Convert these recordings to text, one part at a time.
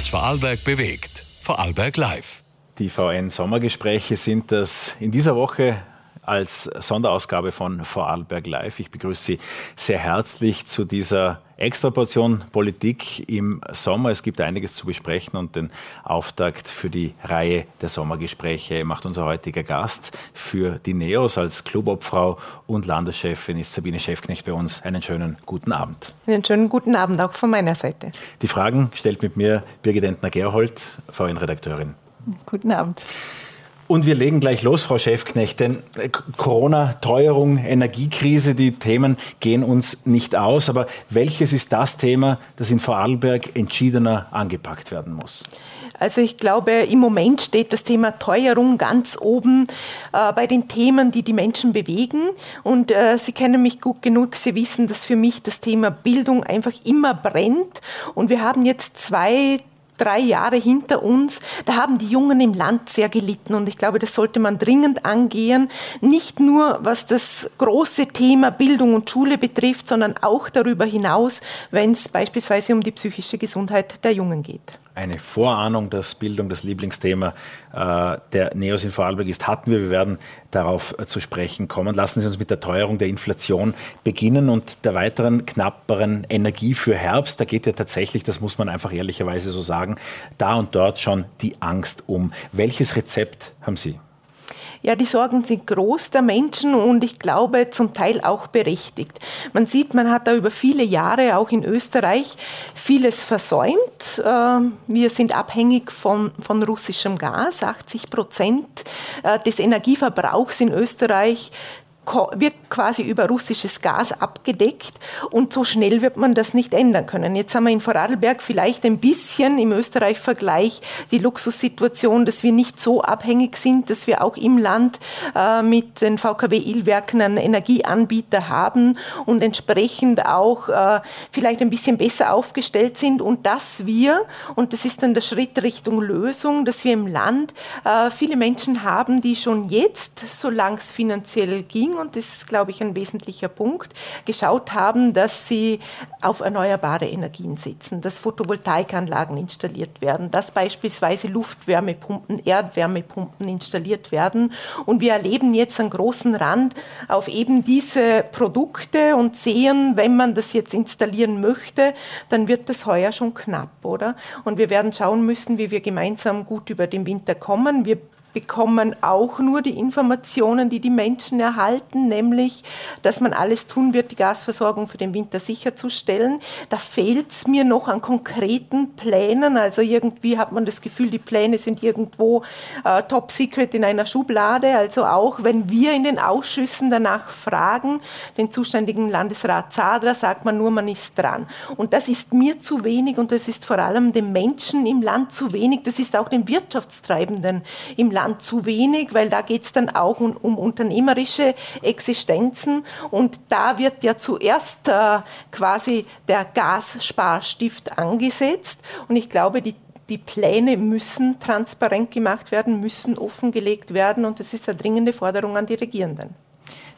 was Vorarlberg bewegt. Vorarlberg Live. Die VN-Sommergespräche sind das in dieser Woche als Sonderausgabe von Vorarlberg Live. Ich begrüße Sie sehr herzlich zu dieser Extraportion Politik im Sommer. Es gibt einiges zu besprechen und den Auftakt für die Reihe der Sommergespräche macht unser heutiger Gast. Für die NEOS als Clubobfrau und Landeschefin ist Sabine Schäfknecht bei uns. Einen schönen guten Abend. Einen schönen guten Abend auch von meiner Seite. Die Fragen stellt mit mir Birgit Entner-Gerhold, VN-Redakteurin. Guten Abend. Und wir legen gleich los, Frau Schäfknecht, denn äh, Corona, Teuerung, Energiekrise, die Themen gehen uns nicht aus. Aber welches ist das Thema, das in Vorarlberg entschiedener angepackt werden muss? Also ich glaube, im Moment steht das Thema Teuerung ganz oben äh, bei den Themen, die die Menschen bewegen. Und äh, Sie kennen mich gut genug, Sie wissen, dass für mich das Thema Bildung einfach immer brennt. Und wir haben jetzt zwei drei Jahre hinter uns, da haben die Jungen im Land sehr gelitten und ich glaube, das sollte man dringend angehen, nicht nur was das große Thema Bildung und Schule betrifft, sondern auch darüber hinaus, wenn es beispielsweise um die psychische Gesundheit der Jungen geht eine Vorahnung, dass Bildung das Lieblingsthema äh, der Neos in Vorarlberg ist, hatten wir. Wir werden darauf äh, zu sprechen kommen. Lassen Sie uns mit der Teuerung der Inflation beginnen und der weiteren knapperen Energie für Herbst. Da geht ja tatsächlich, das muss man einfach ehrlicherweise so sagen, da und dort schon die Angst um. Welches Rezept haben Sie? Ja, die Sorgen sind groß der Menschen und ich glaube zum Teil auch berechtigt. Man sieht, man hat da über viele Jahre auch in Österreich vieles versäumt. Ähm, wir sind abhängig von, von russischem Gas. 80 Prozent äh, des Energieverbrauchs in Österreich wird quasi über russisches Gas abgedeckt und so schnell wird man das nicht ändern können. Jetzt haben wir in Vorarlberg vielleicht ein bisschen im Österreich-Vergleich die Luxussituation, dass wir nicht so abhängig sind, dass wir auch im Land äh, mit den VKW-Illwerken einen Energieanbieter haben und entsprechend auch äh, vielleicht ein bisschen besser aufgestellt sind und dass wir, und das ist dann der Schritt Richtung Lösung, dass wir im Land äh, viele Menschen haben, die schon jetzt, solange es finanziell ging, und das ist, glaube ich, ein wesentlicher Punkt, geschaut haben, dass sie auf erneuerbare Energien setzen, dass Photovoltaikanlagen installiert werden, dass beispielsweise Luftwärmepumpen, Erdwärmepumpen installiert werden. Und wir erleben jetzt einen großen Rand auf eben diese Produkte und sehen, wenn man das jetzt installieren möchte, dann wird das heuer schon knapp, oder? Und wir werden schauen müssen, wie wir gemeinsam gut über den Winter kommen. Wir bekommen auch nur die Informationen, die die Menschen erhalten, nämlich, dass man alles tun wird, die Gasversorgung für den Winter sicherzustellen. Da fehlt es mir noch an konkreten Plänen. Also irgendwie hat man das Gefühl, die Pläne sind irgendwo äh, top secret in einer Schublade. Also auch wenn wir in den Ausschüssen danach fragen, den zuständigen Landesrat Zadra, sagt man nur, man ist dran. Und das ist mir zu wenig und das ist vor allem den Menschen im Land zu wenig. Das ist auch den Wirtschaftstreibenden im Land Land zu wenig, weil da geht es dann auch um, um, unternehmerische Existenzen. Und da wird ja zuerst äh, quasi der Gassparstift angesetzt. Und ich glaube, die die Pläne müssen transparent gemacht werden, müssen offengelegt werden. Und das ist eine dringende Forderung an die Regierenden.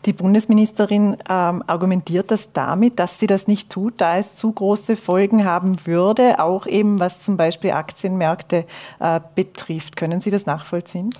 Die Bundesministerin ähm, argumentiert das damit, dass sie das nicht tut, da es zu große Folgen haben würde, auch eben was zum Beispiel Aktienmärkte äh, betrifft. Können Sie das nachvollziehen?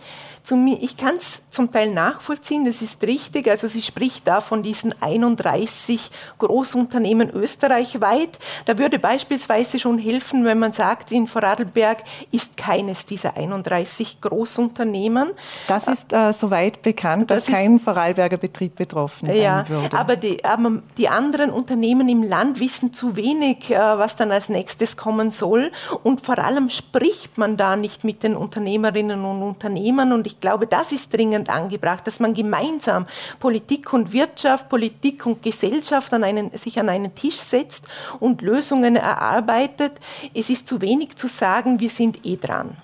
Ich kann es zum Teil nachvollziehen, das ist richtig. Also sie spricht da von diesen 31 Großunternehmen österreichweit. Da würde beispielsweise schon helfen, wenn man sagt, in Vorarlberg ist keines dieser 31 Großunternehmen. Das ist äh, soweit bekannt, das dass kein Vorarlberger Betrieb betroffen sein ja, würde. Aber die, aber die anderen Unternehmen im Land wissen zu wenig, äh, was dann als nächstes kommen soll. Und vor allem spricht man da nicht mit den Unternehmerinnen und Unternehmern. Und ich glaube, das ist dringend angebracht, dass man gemeinsam Politik und Wirtschaft, Politik und Gesellschaft an einen, sich an einen Tisch setzt und Lösungen erarbeitet. Es ist zu wenig zu sagen, wir sind eh dran.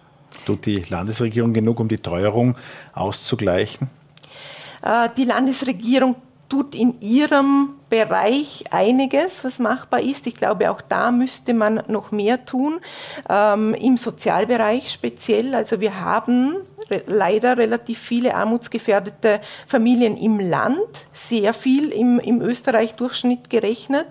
Tut die Landesregierung genug, um die Teuerung auszugleichen? Äh, die Landesregierung tut in ihrem Bereich einiges, was machbar ist. Ich glaube, auch da müsste man noch mehr tun, ähm, im Sozialbereich speziell. Also wir haben leider relativ viele armutsgefährdete Familien im Land, sehr viel im, im Österreich-Durchschnitt gerechnet.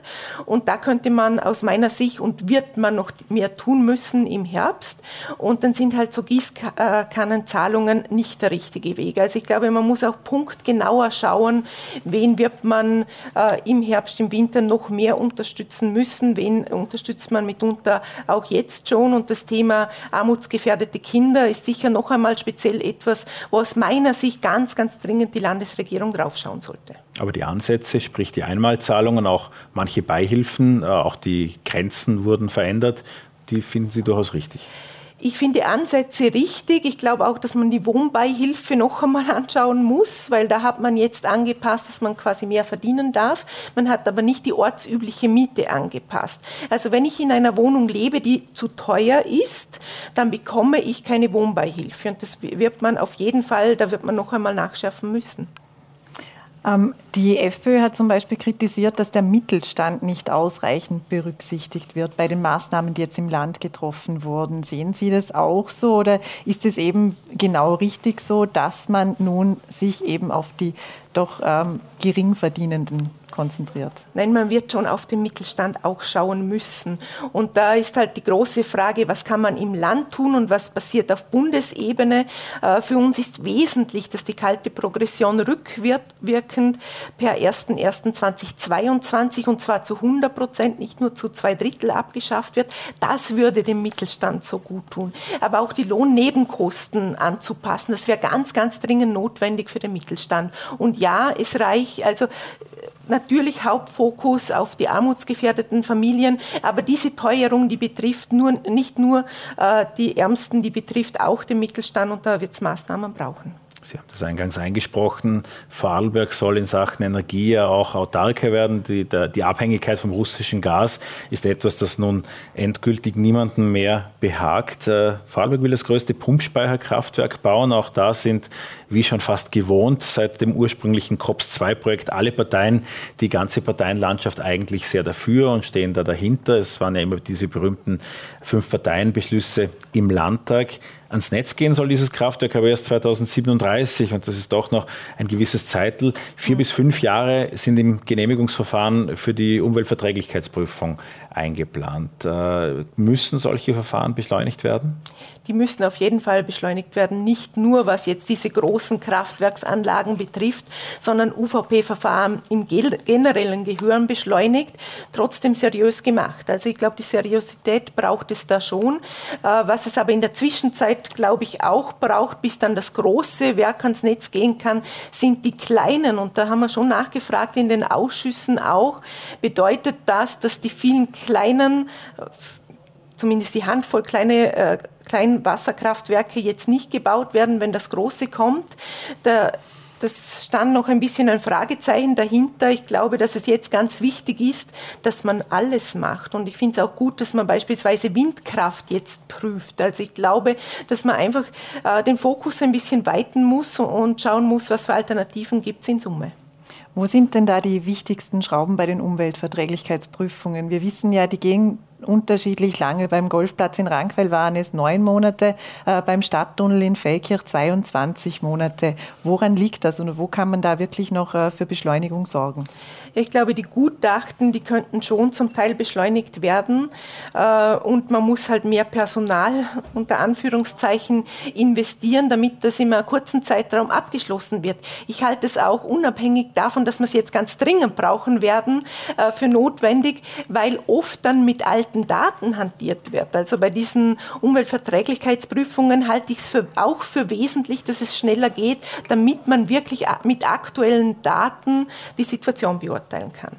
Und da könnte man aus meiner Sicht und wird man noch mehr tun müssen im Herbst. Und dann sind halt so Gießkannenzahlungen nicht der richtige Weg. Also ich glaube, man muss auch punktgenauer schauen, wen wird man äh, im Herbst, im Winter noch mehr unterstützen müssen, wen unterstützt man mitunter auch jetzt schon. Und das Thema armutsgefährdete Kinder ist sicher noch einmal speziell etwas, wo aus meiner Sicht ganz, ganz dringend die Landesregierung draufschauen sollte. Aber die Ansätze, sprich die Einmalzahlungen, auch manche Beihilfen, äh, auch die Grenzen wurden verändert, die finden Sie durchaus richtig. Ich finde Ansätze richtig. Ich glaube auch, dass man die Wohnbeihilfe noch einmal anschauen muss, weil da hat man jetzt angepasst, dass man quasi mehr verdienen darf. Man hat aber nicht die ortsübliche Miete angepasst. Also wenn ich in einer Wohnung lebe, die zu teuer ist, dann bekomme ich keine Wohnbeihilfe. Und das wird man auf jeden Fall, da wird man noch einmal nachschärfen müssen. Ähm, die FPÖ hat zum Beispiel kritisiert, dass der Mittelstand nicht ausreichend berücksichtigt wird bei den Maßnahmen, die jetzt im Land getroffen wurden. Sehen Sie das auch so oder ist es eben genau richtig so, dass man nun sich eben auf die doch ähm, Geringverdienenden konzentriert. Nein, man wird schon auf den Mittelstand auch schauen müssen. Und da ist halt die große Frage, was kann man im Land tun und was passiert auf Bundesebene. Äh, für uns ist wesentlich, dass die kalte Progression rückwirkend per 01.01.2022 und zwar zu 100 Prozent, nicht nur zu zwei Drittel abgeschafft wird. Das würde dem Mittelstand so gut tun. Aber auch die Lohnnebenkosten anzupassen, das wäre ganz, ganz dringend notwendig für den Mittelstand. Und ja, es reicht, also natürlich Hauptfokus auf die armutsgefährdeten Familien, aber diese Teuerung, die betrifft nur, nicht nur äh, die Ärmsten, die betrifft auch den Mittelstand und da wird es Maßnahmen brauchen. Sie haben das eingangs eingesprochen. Vorarlberg soll in Sachen Energie ja auch autarker werden. Die, der, die Abhängigkeit vom russischen Gas ist etwas, das nun endgültig niemanden mehr behagt. Äh, Vorarlberg will das größte Pumpspeicherkraftwerk bauen. Auch da sind, wie schon fast gewohnt, seit dem ursprünglichen COPS-2-Projekt alle Parteien, die ganze Parteienlandschaft eigentlich sehr dafür und stehen da dahinter. Es waren ja immer diese berühmten fünf Parteienbeschlüsse im Landtag. Ans Netz gehen soll dieses Kraftwerk aber erst 2037 und das ist doch noch ein gewisses Zeitl. Vier bis fünf Jahre sind im Genehmigungsverfahren für die Umweltverträglichkeitsprüfung eingeplant. Äh, müssen solche Verfahren beschleunigt werden? Die müssen auf jeden Fall beschleunigt werden, nicht nur was jetzt diese großen Kraftwerksanlagen betrifft, sondern UVP-Verfahren im generellen Gehören beschleunigt, trotzdem seriös gemacht. Also ich glaube, die Seriosität braucht es da schon. Äh, was es aber in der Zwischenzeit, glaube ich, auch braucht, bis dann das große Werk ans Netz gehen kann, sind die kleinen. Und da haben wir schon nachgefragt in den Ausschüssen auch, bedeutet das, dass die vielen kleinen zumindest die Handvoll kleine äh, Kleinwasserkraftwerke jetzt nicht gebaut werden, wenn das große kommt. Da, das stand noch ein bisschen ein Fragezeichen dahinter. Ich glaube, dass es jetzt ganz wichtig ist, dass man alles macht. Und ich finde es auch gut, dass man beispielsweise Windkraft jetzt prüft. Also ich glaube, dass man einfach äh, den Fokus ein bisschen weiten muss und schauen muss, was für Alternativen gibt es in Summe. Wo sind denn da die wichtigsten Schrauben bei den Umweltverträglichkeitsprüfungen? Wir wissen ja, die gehen unterschiedlich lange. Beim Golfplatz in Rankweil waren es neun Monate, äh, beim Stadttunnel in Feldkirch 22 Monate. Woran liegt das und wo kann man da wirklich noch äh, für Beschleunigung sorgen? Ich glaube, die Gutachten, die könnten schon zum Teil beschleunigt werden äh, und man muss halt mehr Personal unter Anführungszeichen investieren, damit das in einem kurzen Zeitraum abgeschlossen wird. Ich halte es auch unabhängig davon, dass wir es jetzt ganz dringend brauchen werden, äh, für notwendig, weil oft dann mit alten Daten hantiert wird. Also bei diesen Umweltverträglichkeitsprüfungen halte ich es für, auch für wesentlich, dass es schneller geht, damit man wirklich mit aktuellen Daten die Situation beurteilt beurteilen kann.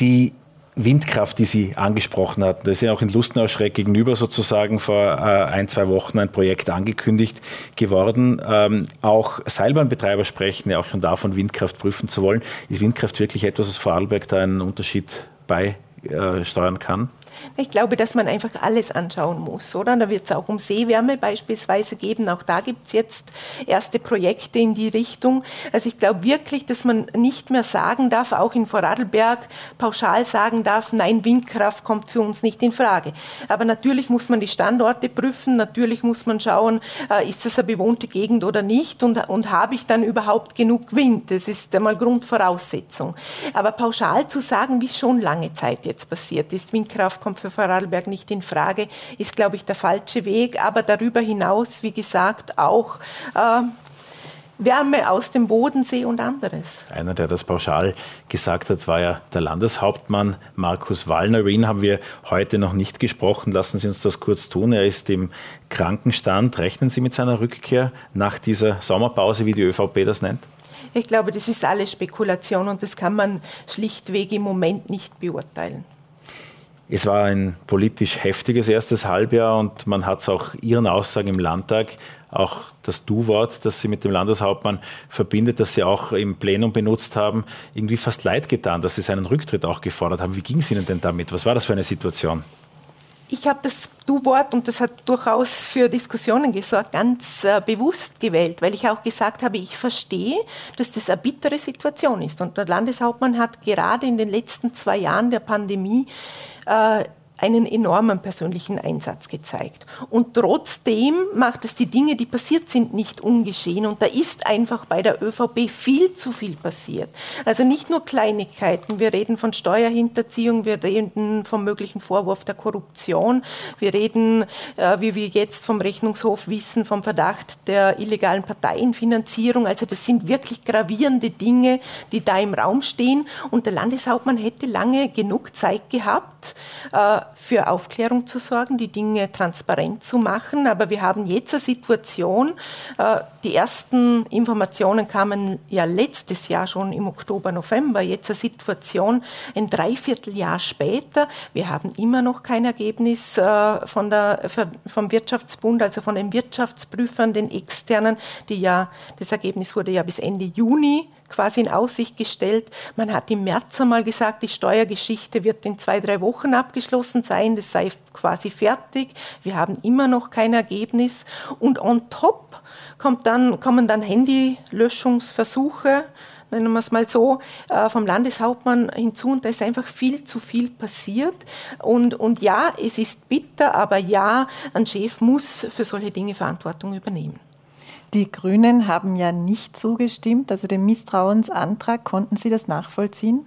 Die Windkraft, die Sie angesprochen hatten, das ist ja auch in Lustenau-Schreck gegenüber sozusagen vor äh, ein, zwei Wochen ein Projekt angekündigt geworden. Ähm, auch Seilbahnbetreiber sprechen ja auch schon davon, Windkraft prüfen zu wollen. Ist Windkraft wirklich etwas, was Vorarlberg da einen Unterschied beisteuern kann? Ich glaube, dass man einfach alles anschauen muss, oder? Da wird es auch um Seewärme beispielsweise geben. Auch da gibt es jetzt erste Projekte in die Richtung. Also ich glaube wirklich, dass man nicht mehr sagen darf, auch in Vorarlberg pauschal sagen darf, nein, Windkraft kommt für uns nicht in Frage. Aber natürlich muss man die Standorte prüfen, natürlich muss man schauen, äh, ist das eine bewohnte Gegend oder nicht und, und habe ich dann überhaupt genug Wind? Das ist einmal Grundvoraussetzung. Aber pauschal zu sagen, wie es schon lange Zeit jetzt passiert ist, Windkraft kommt für Vorarlberg nicht in Frage, ist, glaube ich, der falsche Weg. Aber darüber hinaus, wie gesagt, auch äh, Wärme aus dem Bodensee und anderes. Einer, der das pauschal gesagt hat, war ja der Landeshauptmann Markus Wallner. Über ihn haben wir heute noch nicht gesprochen. Lassen Sie uns das kurz tun. Er ist im Krankenstand. Rechnen Sie mit seiner Rückkehr nach dieser Sommerpause, wie die ÖVP das nennt? Ich glaube, das ist alles Spekulation und das kann man schlichtweg im Moment nicht beurteilen. Es war ein politisch heftiges erstes Halbjahr und man hat es auch Ihren Aussagen im Landtag, auch das Du-Wort, das Sie mit dem Landeshauptmann verbindet, das Sie auch im Plenum benutzt haben, irgendwie fast leid getan, dass Sie seinen Rücktritt auch gefordert haben. Wie ging es Ihnen denn damit? Was war das für eine Situation? Ich habe das Du-Wort, und das hat durchaus für Diskussionen gesorgt, ganz äh, bewusst gewählt, weil ich auch gesagt habe, ich verstehe, dass das eine bittere Situation ist. Und der Landeshauptmann hat gerade in den letzten zwei Jahren der Pandemie äh, einen enormen persönlichen Einsatz gezeigt. Und trotzdem macht es die Dinge, die passiert sind, nicht ungeschehen. Und da ist einfach bei der ÖVP viel zu viel passiert. Also nicht nur Kleinigkeiten. Wir reden von Steuerhinterziehung, wir reden vom möglichen Vorwurf der Korruption, wir reden, äh, wie wir jetzt vom Rechnungshof wissen, vom Verdacht der illegalen Parteienfinanzierung. Also das sind wirklich gravierende Dinge, die da im Raum stehen. Und der Landeshauptmann hätte lange genug Zeit gehabt, äh, für Aufklärung zu sorgen, die Dinge transparent zu machen. Aber wir haben jetzt eine Situation, äh, die ersten Informationen kamen ja letztes Jahr schon im Oktober, November, jetzt eine Situation ein Dreivierteljahr später. Wir haben immer noch kein Ergebnis äh, von der, vom Wirtschaftsbund, also von den Wirtschaftsprüfern, den externen, die ja, das Ergebnis wurde ja bis Ende Juni quasi in Aussicht gestellt. Man hat im März einmal gesagt, die Steuergeschichte wird in zwei, drei Wochen abgeschlossen sein, das sei quasi fertig. Wir haben immer noch kein Ergebnis. Und on top kommt dann, kommen dann Handylöschungsversuche nennen wir es mal so, äh, vom Landeshauptmann hinzu und da ist einfach viel zu viel passiert. Und, und ja, es ist bitter, aber ja, ein Chef muss für solche Dinge Verantwortung übernehmen. Die Grünen haben ja nicht zugestimmt, also dem Misstrauensantrag. Konnten Sie das nachvollziehen?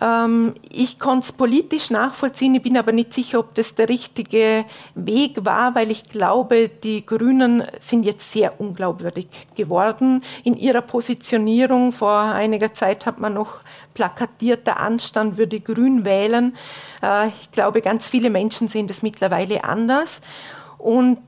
Ähm, ich konnte es politisch nachvollziehen, ich bin aber nicht sicher, ob das der richtige Weg war, weil ich glaube, die Grünen sind jetzt sehr unglaubwürdig geworden in ihrer Positionierung. Vor einiger Zeit hat man noch plakatiert, der Anstand würde grün wählen. Äh, ich glaube, ganz viele Menschen sehen das mittlerweile anders. Und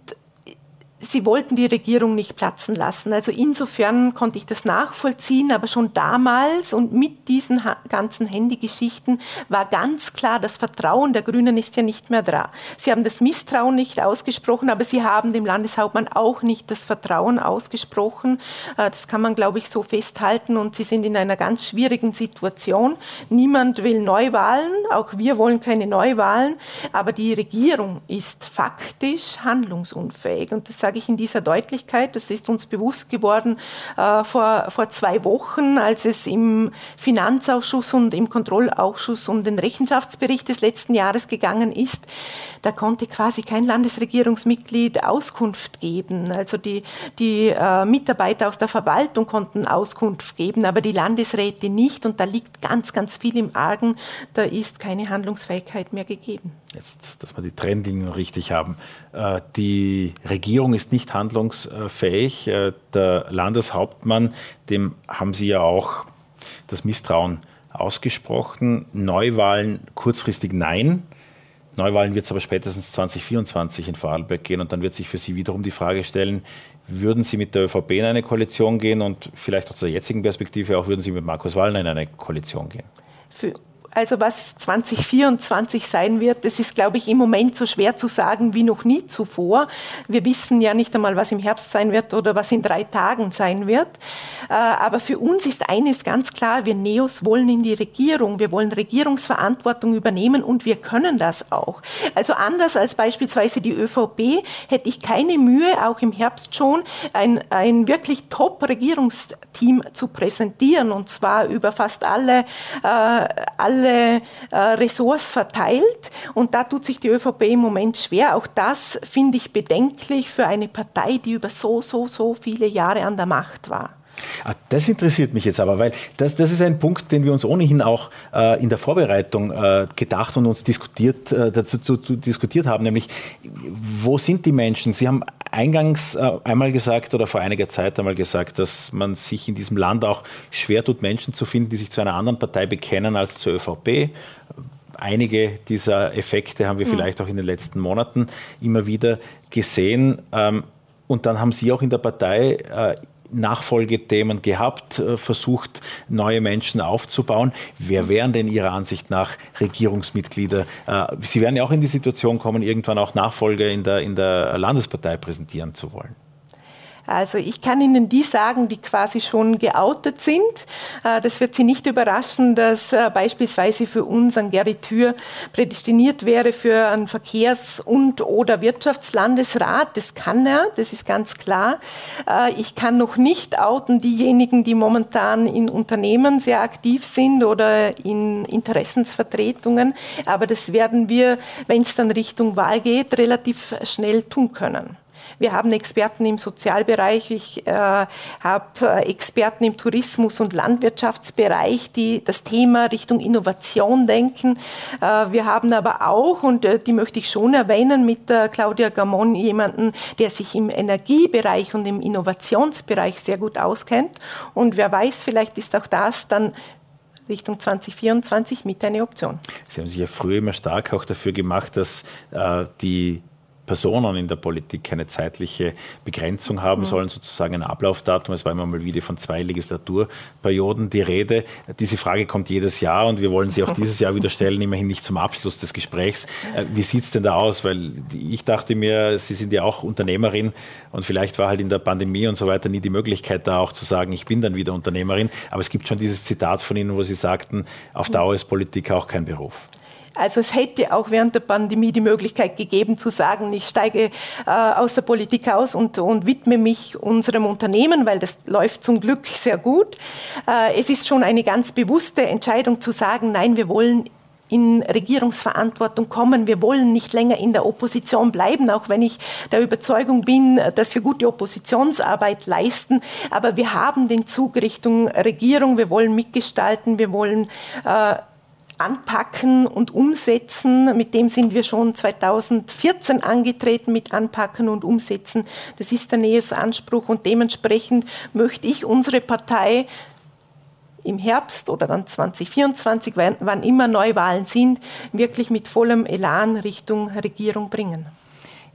Sie wollten die Regierung nicht platzen lassen. Also insofern konnte ich das nachvollziehen, aber schon damals und mit diesen ganzen Handygeschichten war ganz klar, das Vertrauen der Grünen ist ja nicht mehr da. Sie haben das Misstrauen nicht ausgesprochen, aber sie haben dem Landeshauptmann auch nicht das Vertrauen ausgesprochen. Äh, das kann man, glaube ich, so festhalten und sie sind in einer ganz schwierigen Situation. Niemand will Neuwahlen, auch wir wollen keine Neuwahlen, aber die Regierung ist faktisch handlungsunfähig und das sage ich in dieser Deutlichkeit. Das ist uns bewusst geworden äh, vor, vor zwei Wochen, als es im Finanzausschuss und im Kontrollausschuss um den Rechenschaftsbericht des letzten Jahres gegangen ist. Da konnte quasi kein Landesregierungsmitglied Auskunft geben. Also die, die äh, Mitarbeiter aus der Verwaltung konnten Auskunft geben, aber die Landesräte nicht. Und da liegt ganz, ganz viel im Argen. Da ist keine Handlungsfähigkeit mehr gegeben. Jetzt, dass wir die Trendlinien richtig haben. Äh, die Regierung ist nicht handlungsfähig. Äh, der Landeshauptmann, dem haben Sie ja auch das Misstrauen ausgesprochen. Neuwahlen kurzfristig nein. Neuwahlen wird es aber spätestens 2024 in Vorarlberg gehen und dann wird sich für Sie wiederum die Frage stellen, würden Sie mit der ÖVP in eine Koalition gehen und vielleicht aus der jetzigen Perspektive auch würden Sie mit Markus Wallner in eine Koalition gehen? Für Also was 2024 sein wird, das ist, glaube ich, im Moment so schwer zu sagen wie noch nie zuvor. Wir wissen ja nicht einmal, was im Herbst sein wird oder was in drei Tagen sein wird. Äh, aber für uns ist eines ganz klar, wir Neos wollen in die Regierung, wir wollen Regierungsverantwortung übernehmen und wir können das auch. Also anders als beispielsweise die ÖVP hätte ich keine Mühe, auch im Herbst schon ein, ein wirklich Top-Regierungsteam zu präsentieren und zwar über fast alle, äh, alle alle äh, Ressorts verteilt. Und da tut sich die ÖVP im Moment schwer. Auch das finde ich bedenklich für eine Partei, die über so, so, so viele Jahre an der Macht war. Ah, das interessiert mich jetzt aber, weil das, das ist ein Punkt, den wir uns ohnehin auch äh, in der Vorbereitung äh, gedacht und uns diskutiert, äh, dazu zu, zu diskutiert haben, nämlich wo sind die Menschen? Sie haben eingangs äh, einmal gesagt oder vor einiger Zeit einmal gesagt, dass man sich in diesem Land auch schwer tut, Menschen zu finden, die sich zu einer anderen Partei bekennen als zur ÖVP. Einige dieser Effekte haben wir mhm. vielleicht auch in den letzten Monaten immer wieder gesehen. Ähm, und dann haben Sie auch in der Partei äh, Nachfolgethemen gehabt, äh, versucht, neue Menschen aufzubauen. Wer wären denn Ihrer Ansicht nach Regierungsmitglieder? Äh, Sie werden ja auch in die Situation kommen, irgendwann auch Nachfolger in der, in der Landespartei präsentieren zu wollen. Also ich kann Ihnen die sagen, die quasi schon geoutet sind. Äh, das wird Sie nicht überraschen, dass äh, beispielsweise für uns ein Gerritür prädestiniert wäre für einen Verkehrs- und oder Wirtschaftslandesrat. Das kann er, das ist ganz klar. Äh, ich kann noch nicht outen diejenigen, die momentan in Unternehmen sehr aktiv sind oder in Interessensvertretungen. Aber das werden wir, wenn es dann Richtung Wahl geht, relativ schnell tun können. Wir haben Experten im Sozialbereich, ich äh, habe äh, Experten im Tourismus- und Landwirtschaftsbereich, die das Thema Richtung Innovation denken. Äh, wir haben aber auch, und äh, die möchte ich schon erwähnen, mit Claudia Gamon jemanden, der sich im Energiebereich und im Innovationsbereich sehr gut auskennt. Und wer weiß, vielleicht ist auch das dann Richtung 2024 mit eine Option. Sie haben sich ja früher immer stark auch dafür gemacht, dass äh, die Personen in der Politik keine zeitliche Begrenzung haben mhm. sollen, sozusagen ein Ablaufdatum. Es war immer mal wieder von zwei Legislaturperioden die Rede. Diese Frage kommt jedes Jahr und wir wollen sie auch dieses Jahr wieder stellen, immerhin nicht zum Abschluss des Gesprächs. Äh, wie sieht es denn da aus? Weil ich dachte mir, Sie sind ja auch Unternehmerin und vielleicht war halt in der Pandemie und so weiter nie die Möglichkeit da auch zu sagen, ich bin dann wieder Unternehmerin. Aber es gibt schon dieses Zitat von Ihnen, wo Sie sagten, auf Dauer ist Politik auch kein Beruf. Also es hätte auch während der Pandemie die Möglichkeit gegeben zu sagen, ich steige äh, aus der Politik aus und, und widme mich unserem Unternehmen, weil das läuft zum Glück sehr gut. Äh, es ist schon eine ganz bewusste Entscheidung zu sagen, nein, wir wollen in Regierungsverantwortung kommen. Wir wollen nicht länger in der Opposition bleiben, auch wenn ich der Überzeugung bin, dass wir gute Oppositionsarbeit leisten. Aber wir haben den Zug Richtung Regierung. Wir wollen mitgestalten. Wir wollen äh, Anpacken und Umsetzen. Mit dem sind wir schon 2014 angetreten mit Anpacken und Umsetzen. Das ist der NEOS Anspruch und dementsprechend möchte ich unsere Partei im Herbst oder dann 2024, wann immer Neuwahlen sind, wirklich mit vollem Elan Richtung Regierung bringen.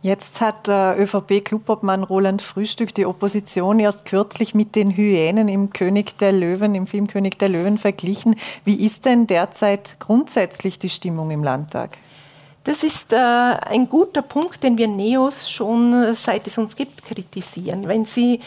Jetzt hat äh, ÖVP-Clubobmann Roland Frühstück die Opposition erst kürzlich mit den Hyänen im König der Löwen, im Film König der Löwen verglichen. Wie ist denn derzeit grundsätzlich die Stimmung im Landtag? Das ist äh, ein guter Punkt, den wir Neos schon äh, seit es uns gibt kritisieren. Wenn Sie,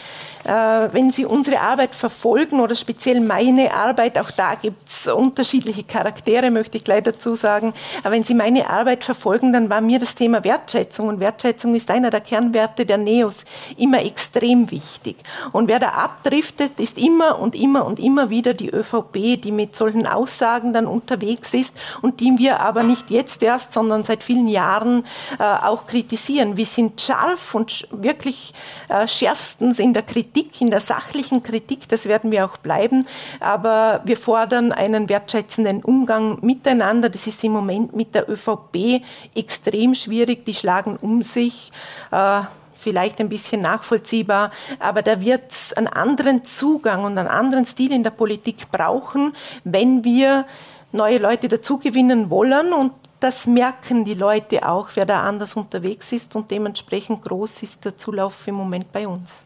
äh, wenn Sie unsere Arbeit verfolgen oder speziell meine Arbeit, auch da gibt es unterschiedliche Charaktere, möchte ich gleich dazu sagen. Aber wenn Sie meine Arbeit verfolgen, dann war mir das Thema Wertschätzung und Wertschätzung ist einer der Kernwerte der Neos immer extrem wichtig. Und wer da abdriftet, ist immer und immer und immer wieder die ÖVP, die mit solchen Aussagen dann unterwegs ist und die wir aber nicht jetzt erst, sondern seit vielen Jahren äh, auch kritisieren. Wir sind scharf und wirklich äh, schärfstens in der Kritik, in der sachlichen Kritik, das werden wir auch bleiben. Aber wir fordern einen wertschätzenden Umgang miteinander. Das ist im Moment mit der ÖVP extrem schwierig. Die schlagen um sich. Äh, vielleicht ein bisschen nachvollziehbar, aber da wird es einen anderen Zugang und einen anderen Stil in der Politik brauchen, wenn wir neue Leute dazugewinnen wollen. Und das merken die Leute auch, wer da anders unterwegs ist und dementsprechend groß ist der Zulauf im Moment bei uns.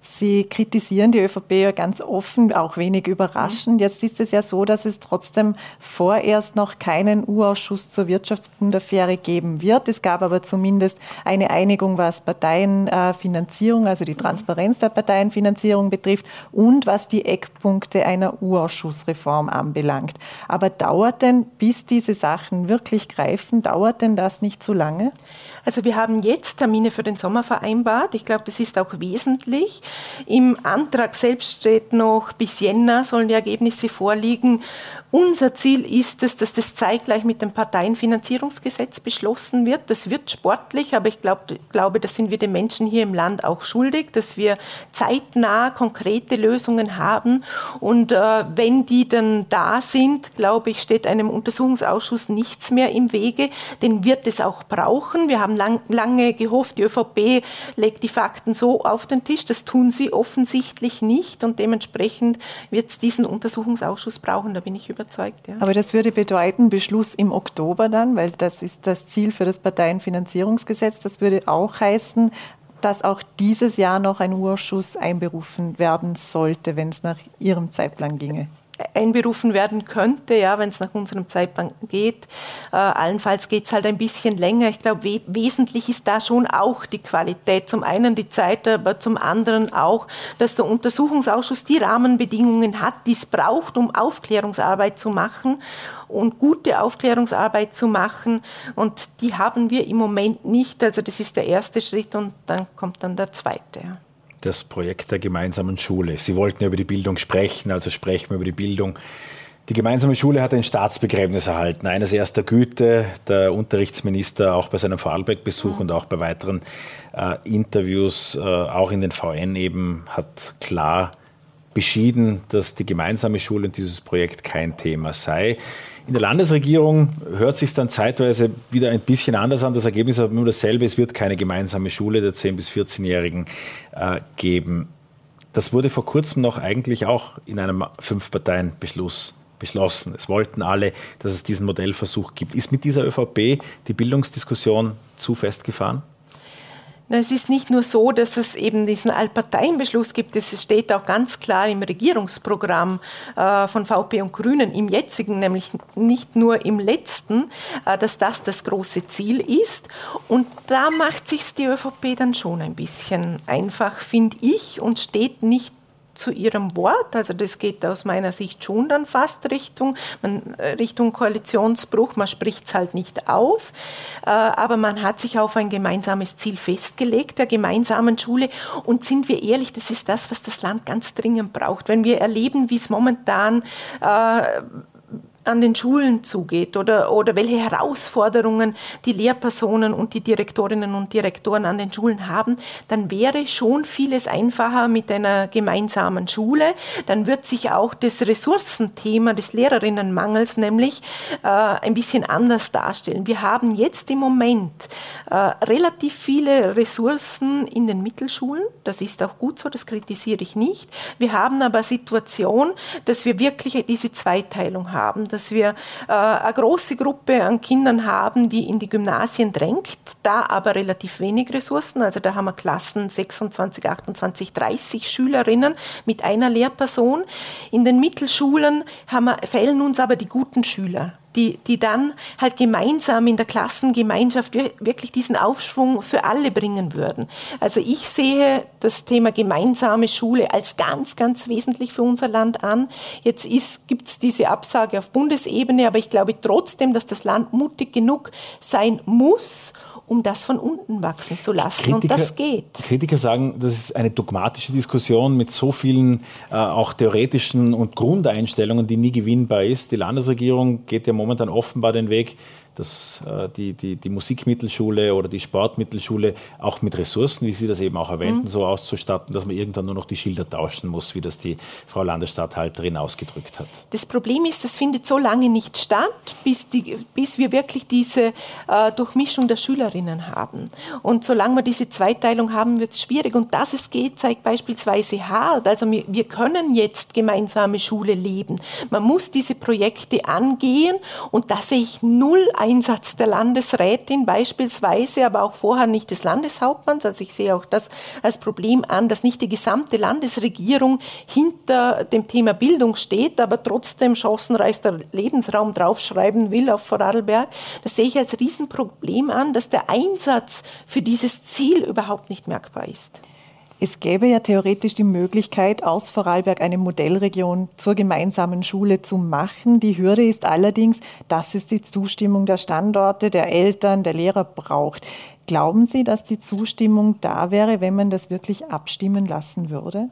Sie kritisieren die ÖVP ja ganz offen, auch wenig überraschend. Mhm. Jetzt ist es ja so, dass es trotzdem vorerst noch keinen U-Ausschuss zur Wirtschaftsbundaffäre geben wird. Es gab aber zumindest eine Einigung, was Parteienfinanzierung, also die Transparenz der Parteienfinanzierung betrifft und was die Eckpunkte einer U-Ausschussreform anbelangt. Aber dauert denn, bis diese Sachen wirklich greifen, dauert denn das nicht zu lange? Also wir haben jetzt Termine für den Sommer vereinbart. Ich glaube, das ist auch wesentlich. Im Antrag selbst steht noch, bis Jänner sollen die Ergebnisse vorliegen. Unser Ziel ist es, dass das zeitgleich mit dem Parteienfinanzierungsgesetz beschlossen wird. Das wird sportlich, aber ich glaub, glaube, das sind wir den Menschen hier im Land auch schuldig, dass wir zeitnah konkrete Lösungen haben. Und äh, wenn die dann da sind, glaube ich, steht einem Untersuchungsausschuss nichts mehr im Wege. Den wird es auch brauchen. Wir haben lang, lange gehofft, die ÖVP legt die Fakten so auf den Tisch. Das tun sie offensichtlich nicht. Und dementsprechend wird es diesen Untersuchungsausschuss brauchen. Da bin ich überzeugt. Ja. Aber das würde bedeuten, Beschluss im Oktober dann, weil das ist das Ziel für das Parteienfinanzierungsgesetz. Das würde auch heißen, dass auch dieses Jahr noch ein Urschuss einberufen werden sollte, wenn es nach Ihrem Zeitplan ginge einberufen werden könnte, ja, wenn es nach unserem Zeitplan geht. Äh, allenfalls geht es halt ein bisschen länger. Ich glaube, we wesentlich ist da schon auch die Qualität. Zum einen die Zeit, aber zum anderen auch, dass der Untersuchungsausschuss die Rahmenbedingungen hat, die es braucht, um Aufklärungsarbeit zu machen und gute Aufklärungsarbeit zu machen. Und die haben wir im Moment nicht. Also das ist der erste Schritt und dann kommt dann der zweite. Ja das Projekt der gemeinsamen Schule. Sie wollten über die Bildung sprechen, also sprechen wir über die Bildung. Die gemeinsame Schule hat ein Staatsbegräbnis erhalten, eines erster Güte. Der Unterrichtsminister auch bei seinem Vorarlberg-Besuch mhm. und auch bei weiteren äh, Interviews, äh, auch in den VN eben, hat klar beschieden, dass die gemeinsame Schule und dieses Projekt kein Thema sei. In der Landesregierung hört sich dann zeitweise wieder ein bisschen anders an. Das Ergebnis ist aber nur dasselbe. Es wird keine gemeinsame Schule der 10- bis 14-Jährigen äh, geben. Das wurde vor kurzem noch eigentlich auch in einem Fünf-Parteien-Beschluss beschlossen. Es wollten alle, dass es diesen Modellversuch gibt. Ist mit dieser ÖVP die Bildungsdiskussion zu festgefahren? Es ist nicht nur so, dass es eben diesen Allparteienbeschluss gibt, es steht auch ganz klar im Regierungsprogramm äh, von VP und Grünen, im jetzigen, nämlich nicht nur im letzten, äh, dass das das große Ziel ist. Und da macht sich die ÖVP dann schon ein bisschen einfach, finde ich, und steht nicht zu ihrem Wort. Also das geht aus meiner Sicht schon dann fast Richtung, äh, Richtung Koalitionsbruch. Man spricht es halt nicht aus, äh, aber man hat sich auf ein gemeinsames Ziel festgelegt, der gemeinsamen Schule. Und sind wir ehrlich, das ist das, was das Land ganz dringend braucht. Wenn wir erleben, wie es momentan äh, an den Schulen zugeht oder, oder welche Herausforderungen die Lehrpersonen und die Direktorinnen und Direktoren an den Schulen haben, dann wäre schon vieles einfacher mit einer gemeinsamen Schule. Dann wird sich auch das Ressourcenthema des Lehrerinnenmangels nämlich äh, ein bisschen anders darstellen. Wir haben jetzt im Moment äh, relativ viele Ressourcen in den Mittelschulen. Das ist auch gut so, das kritisiere ich nicht. Wir haben aber Situation, dass wir wirklich diese Zweiteilung haben dass wir äh, eine große Gruppe an Kindern haben, die in die Gymnasien drängt, da aber relativ wenig Ressourcen. Also da haben wir Klassen 26, 28, 30 Schülerinnen mit einer Lehrperson. In den Mittelschulen haben wir, fehlen uns aber die guten Schüler die, die dann halt gemeinsam in der Klassengemeinschaft wirklich diesen Aufschwung für alle bringen würden. Also ich sehe das Thema gemeinsame Schule als ganz, ganz wesentlich für unser Land an. Jetzt gibt es diese Absage auf Bundesebene, aber ich glaube trotzdem, dass das Land mutig genug sein muss, um das von unten wachsen zu lassen. Kritiker, und das geht. Kritiker sagen, das ist eine dogmatische Diskussion mit so vielen äh, auch theoretischen und Grundeinstellungen, die nie gewinnbar ist. Die Landesregierung geht ja momentan offenbar den Weg, dass äh, die, die, die Musikmittelschule oder die Sportmittelschule auch mit Ressourcen, wie Sie das eben auch erwähnten, mhm. so auszustatten, dass man irgendwann nur noch die Schilder tauschen muss, wie das die Frau Landesstatthalterin ausgedrückt hat. Das Problem ist, das findet so lange nicht statt, bis, die, bis wir wirklich diese äh, Durchmischung der Schülerinnen haben. Und solange wir diese Zweiteilung haben, wird es schwierig. Und dass es geht, zeigt beispielsweise hart. Also wir, wir können jetzt gemeinsame Schule leben. Man muss diese Projekte angehen und da sehe ich null ein Einsatz der Landesrätin beispielsweise, aber auch vorher nicht des Landeshauptmanns. Also ich sehe auch das als Problem an, dass nicht die gesamte Landesregierung hinter dem Thema Bildung steht, aber trotzdem chancenreichster Lebensraum draufschreiben will auf Vorarlberg. Das sehe ich als Riesenproblem an, dass der Einsatz für dieses Ziel überhaupt nicht merkbar ist. Es gäbe ja theoretisch die Möglichkeit, aus Vorarlberg eine Modellregion zur gemeinsamen Schule zu machen. Die Hürde ist allerdings, dass es die Zustimmung der Standorte, der Eltern, der Lehrer braucht. Glauben Sie, dass die Zustimmung da wäre, wenn man das wirklich abstimmen lassen würde?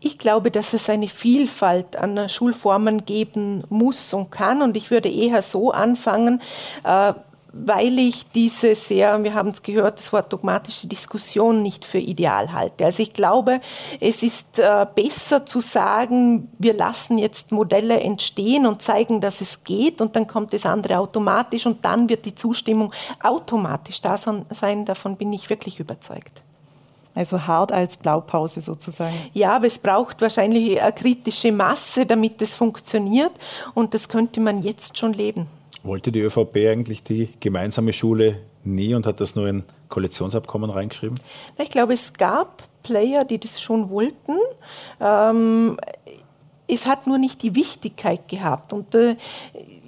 Ich glaube, dass es eine Vielfalt an Schulformen geben muss und kann. Und ich würde eher so anfangen, äh, weil ich diese sehr, wir haben es gehört, das Wort dogmatische Diskussion nicht für ideal halte. Also ich glaube, es ist äh, besser zu sagen, wir lassen jetzt Modelle entstehen und zeigen, dass es geht und dann kommt das andere automatisch und dann wird die Zustimmung automatisch da sein. Davon bin ich wirklich überzeugt. Also hart als Blaupause sozusagen. Ja, aber es braucht wahrscheinlich eine kritische Masse, damit es funktioniert und das könnte man jetzt schon leben. Wollte die ÖVP eigentlich die gemeinsame Schule nie und hat das nur in Koalitionsabkommen reingeschrieben? Ich glaube, es gab Player, die das schon wollten. Ähm, es hat nur nicht die Wichtigkeit gehabt. Und äh,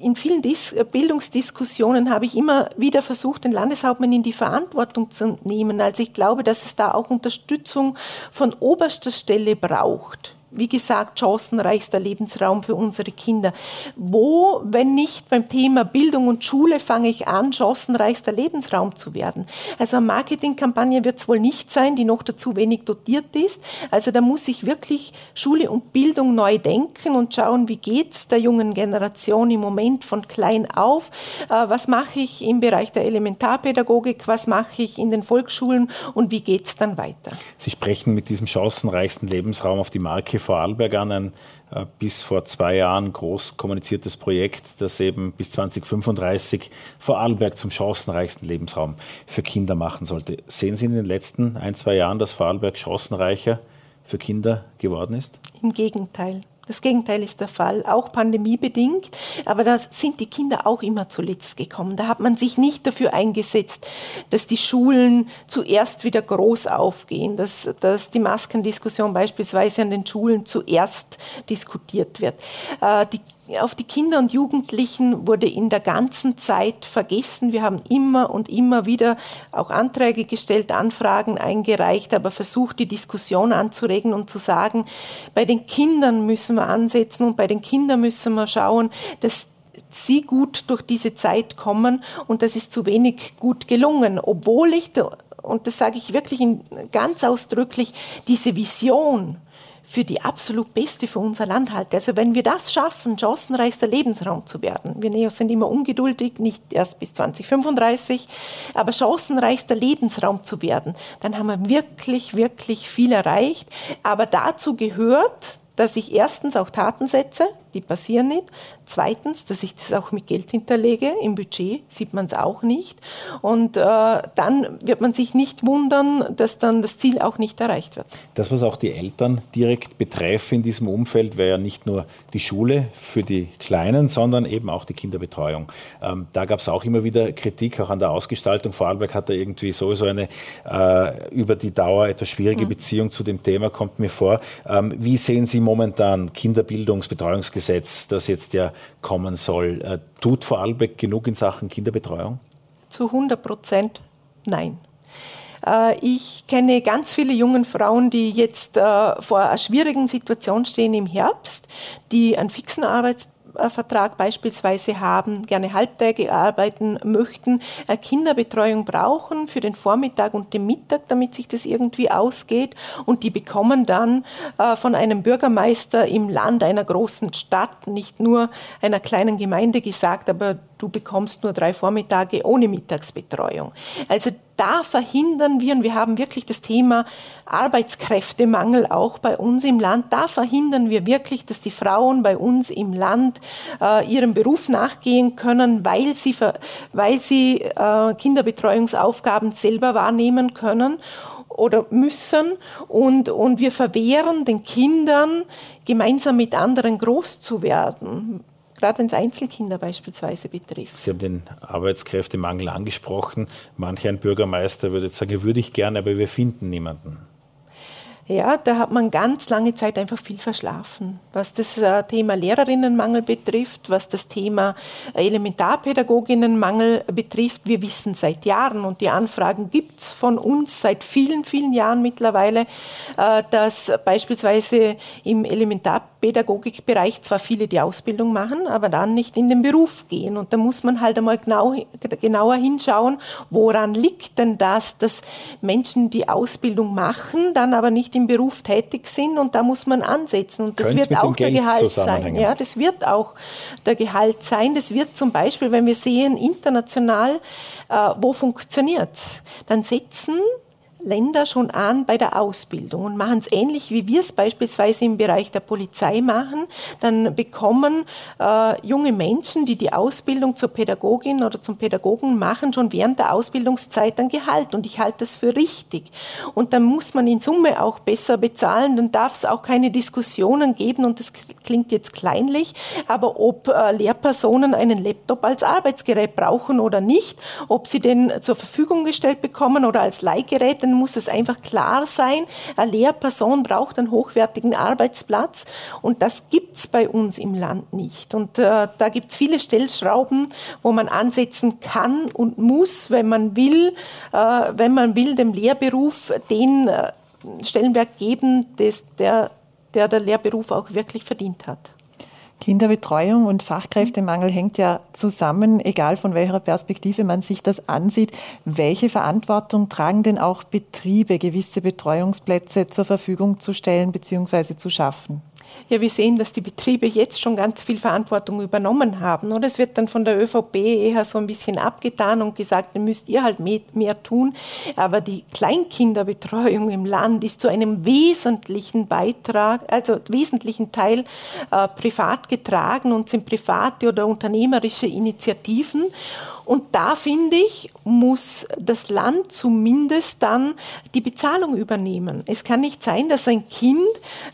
in vielen Dis Bildungsdiskussionen habe ich immer wieder versucht, den Landeshauptmann in die Verantwortung zu nehmen. Also ich glaube, dass es da auch Unterstützung von oberster Stelle braucht wie gesagt, chancenreichster Lebensraum für unsere Kinder. Wo, wenn nicht beim Thema Bildung und Schule, fange ich an, chancenreichster Lebensraum zu werden? Also eine Marketingkampagne wird es wohl nicht sein, die noch dazu wenig dotiert ist. Also da muss ich wirklich Schule und Bildung neu denken und schauen, wie geht es der jungen Generation im Moment von klein auf? Äh, was mache ich im Bereich der Elementarpädagogik? Was mache ich in den Volksschulen? Und wie geht es dann weiter? Sie sprechen mit diesem chancenreichsten Lebensraum auf die Marke Vorarlberg an, ein äh, bis vor zwei Jahren groß kommuniziertes Projekt, das eben bis 2035 Vorarlberg zum chancenreichsten Lebensraum für Kinder machen sollte. Sehen Sie in den letzten ein, zwei Jahren, dass Vorarlberg chancenreicher für Kinder geworden ist? Im Gegenteil. Das Gegenteil ist der Fall, auch pandemiebedingt. Aber da sind die Kinder auch immer zuletzt gekommen. Da hat man sich nicht dafür eingesetzt, dass die Schulen zuerst wieder groß aufgehen, dass, dass die Maskendiskussion beispielsweise an den Schulen zuerst diskutiert wird. Äh, die auf die Kinder und Jugendlichen wurde in der ganzen Zeit vergessen. Wir haben immer und immer wieder auch Anträge gestellt, Anfragen eingereicht, aber versucht, die Diskussion anzuregen und zu sagen, bei den Kindern müssen wir ansetzen und bei den Kindern müssen wir schauen, dass sie gut durch diese Zeit kommen und das ist zu wenig gut gelungen, obwohl ich, und das sage ich wirklich ganz ausdrücklich, diese Vision, für die absolut beste für unser Land halte. Also wenn wir das schaffen, chancenreichster Lebensraum zu werden, wir Neos sind immer ungeduldig, nicht erst bis 2035, aber chancenreichster Lebensraum zu werden, dann haben wir wirklich, wirklich viel erreicht. Aber dazu gehört, dass ich erstens auch Taten setze, die passieren nicht. Zweitens, dass ich das auch mit Geld hinterlege. Im Budget sieht man es auch nicht. Und äh, dann wird man sich nicht wundern, dass dann das Ziel auch nicht erreicht wird. Das, was auch die Eltern direkt betreibt in diesem Umfeld, wäre ja nicht nur die Schule für die Kleinen, sondern eben auch die Kinderbetreuung. Ähm, da gab es auch immer wieder Kritik, auch an der Ausgestaltung. Vorarlberg hat da irgendwie sowieso eine äh, über die Dauer etwas schwierige mhm. Beziehung zu dem Thema, kommt mir vor. Ähm, wie sehen Sie momentan Kinderbildungsbetreuungsgesetz? Gesetz, das jetzt ja kommen soll, äh, tut Vorarlberg genug in Sachen Kinderbetreuung? Zu 100 Prozent nein. Äh, ich kenne ganz viele junge Frauen, die jetzt äh, vor einer schwierigen Situation stehen im Herbst, die einen fixen Arbeitsplatz Vertrag beispielsweise haben, gerne halbtägig arbeiten möchten, Kinderbetreuung brauchen für den Vormittag und den Mittag, damit sich das irgendwie ausgeht. Und die bekommen dann äh, von einem Bürgermeister im Land einer großen Stadt, nicht nur einer kleinen Gemeinde gesagt, aber du bekommst nur drei Vormittage ohne Mittagsbetreuung. Also da verhindern wir, und wir haben wirklich das Thema Arbeitskräftemangel auch bei uns im Land, da verhindern wir wirklich, dass die Frauen bei uns im Land äh, ihrem Beruf nachgehen können, weil sie, weil sie äh, Kinderbetreuungsaufgaben selber wahrnehmen können oder müssen und, und wir verwehren den Kindern, gemeinsam mit anderen groß zu werden gerade wenn es Einzelkinder beispielsweise betrifft. Sie haben den Arbeitskräftemangel angesprochen. Manch ein Bürgermeister würde jetzt sagen, würde ich gerne, aber wir finden niemanden. Ja, da hat man ganz lange Zeit einfach viel verschlafen. Was das äh, Thema Lehrerinnenmangel betrifft, was das Thema Elementarpädagoginnenmangel betrifft, wir wissen seit Jahren und die Anfragen gibt es von uns seit vielen, vielen Jahren mittlerweile, äh, dass beispielsweise im Elementarpädagogikbereich zwar viele die Ausbildung machen, aber dann nicht in den Beruf gehen. Und da muss man halt einmal genau, genauer hinschauen, woran liegt denn das, dass Menschen die Ausbildung machen, dann aber nicht im Beruf tätig sind und da muss man ansetzen. Und das Könnte wird auch der Gehalt sein. Ja, das wird auch der Gehalt sein. Das wird zum Beispiel, wenn wir sehen, international, äh, wo funktioniert es, dann setzen Länder schon an bei der Ausbildung und machen es ähnlich, wie wir es beispielsweise im Bereich der Polizei machen. Dann bekommen äh, junge Menschen, die die Ausbildung zur Pädagogin oder zum Pädagogen machen, schon während der Ausbildungszeit ein Gehalt. Und ich halte das für richtig. Und dann muss man in Summe auch besser bezahlen. Dann darf es auch keine Diskussionen geben. Und das klingt jetzt kleinlich, aber ob äh, Lehrpersonen einen Laptop als Arbeitsgerät brauchen oder nicht, ob sie den zur Verfügung gestellt bekommen oder als Leihgerät, dann muss es einfach klar sein, eine Lehrperson braucht einen hochwertigen Arbeitsplatz und das gibt es bei uns im Land nicht. Und äh, da gibt es viele Stellschrauben, wo man ansetzen kann und muss, wenn man will, äh, wenn man will, dem Lehrberuf den äh, Stellenwert geben, des, der, der der Lehrberuf auch wirklich verdient hat. Kinderbetreuung und Fachkräftemangel hängt ja zusammen, egal von welcher Perspektive man sich das ansieht. Welche Verantwortung tragen denn auch Betriebe, gewisse Betreuungsplätze zur Verfügung zu stellen bzw. zu schaffen? Ja, wir sehen, dass die Betriebe jetzt schon ganz viel Verantwortung übernommen haben. Und es wird dann von der ÖVP eher so ein bisschen abgetan und gesagt, dann müsst ihr halt mehr tun. Aber die Kleinkinderbetreuung im Land ist zu einem wesentlichen Beitrag, also wesentlichen Teil äh, privat getragen und sind private oder unternehmerische Initiativen. Und da finde ich, muss das Land zumindest dann die Bezahlung übernehmen. Es kann nicht sein, dass ein Kind,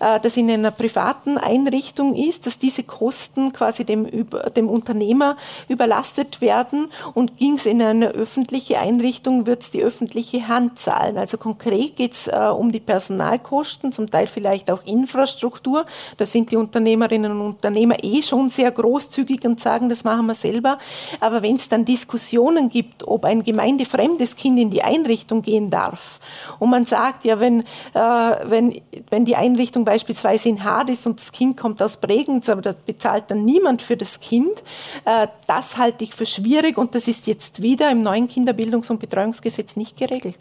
äh, das in einer privaten Einrichtung ist, dass diese Kosten quasi dem, dem Unternehmer überlastet werden und ging es in eine öffentliche Einrichtung, wird es die öffentliche Hand zahlen. Also konkret geht es äh, um die Personalkosten, zum Teil vielleicht auch Infrastruktur. Da sind die Unternehmerinnen und Unternehmer eh schon sehr großzügig und sagen, das machen wir selber. Aber wenn es dann Diskussionen gibt, ob ein gemeindefremdes Kind in die Einrichtung gehen darf. Und man sagt ja, wenn, äh, wenn, wenn die Einrichtung beispielsweise in Hard ist und das Kind kommt aus Bregenz, aber da bezahlt dann niemand für das Kind, äh, das halte ich für schwierig und das ist jetzt wieder im neuen Kinderbildungs- und Betreuungsgesetz nicht geregelt.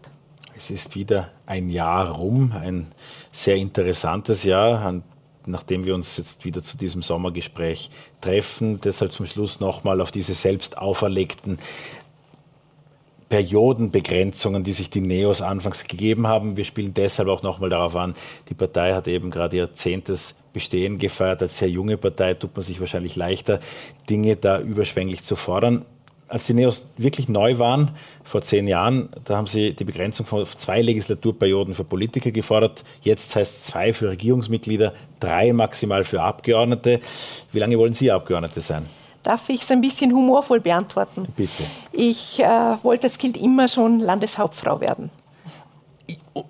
Es ist wieder ein Jahr rum, ein sehr interessantes Jahr, nachdem wir uns jetzt wieder zu diesem Sommergespräch treffen. Deshalb zum Schluss nochmal auf diese selbst auferlegten Periodenbegrenzungen, die sich die Neos anfangs gegeben haben. Wir spielen deshalb auch nochmal darauf an, die Partei hat eben gerade ihr zehntes Bestehen gefeiert. Als sehr junge Partei tut man sich wahrscheinlich leichter, Dinge da überschwänglich zu fordern. Als die Neos wirklich neu waren, vor zehn Jahren, da haben sie die Begrenzung von zwei Legislaturperioden für Politiker gefordert. Jetzt heißt es zwei für Regierungsmitglieder, drei maximal für Abgeordnete. Wie lange wollen Sie Abgeordnete sein? Darf ich es ein bisschen humorvoll beantworten? Bitte. Ich äh, wollte als Kind immer schon Landeshauptfrau werden.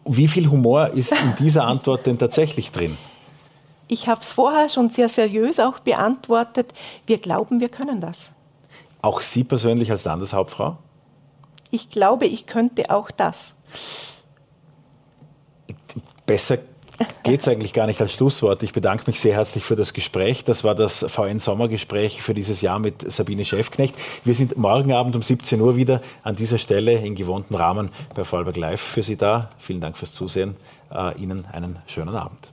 Wie viel Humor ist in dieser Antwort denn tatsächlich drin? Ich habe es vorher schon sehr seriös auch beantwortet. Wir glauben, wir können das. Auch Sie persönlich als Landeshauptfrau? Ich glaube, ich könnte auch das. Besser geht es eigentlich gar nicht als Schlusswort. Ich bedanke mich sehr herzlich für das Gespräch. Das war das VN-Sommergespräch für dieses Jahr mit Sabine Schäfknecht. Wir sind morgen Abend um 17 Uhr wieder an dieser Stelle in gewohnten Rahmen bei Vollberg Live für Sie da. Vielen Dank fürs Zusehen. Äh, Ihnen einen schönen Abend.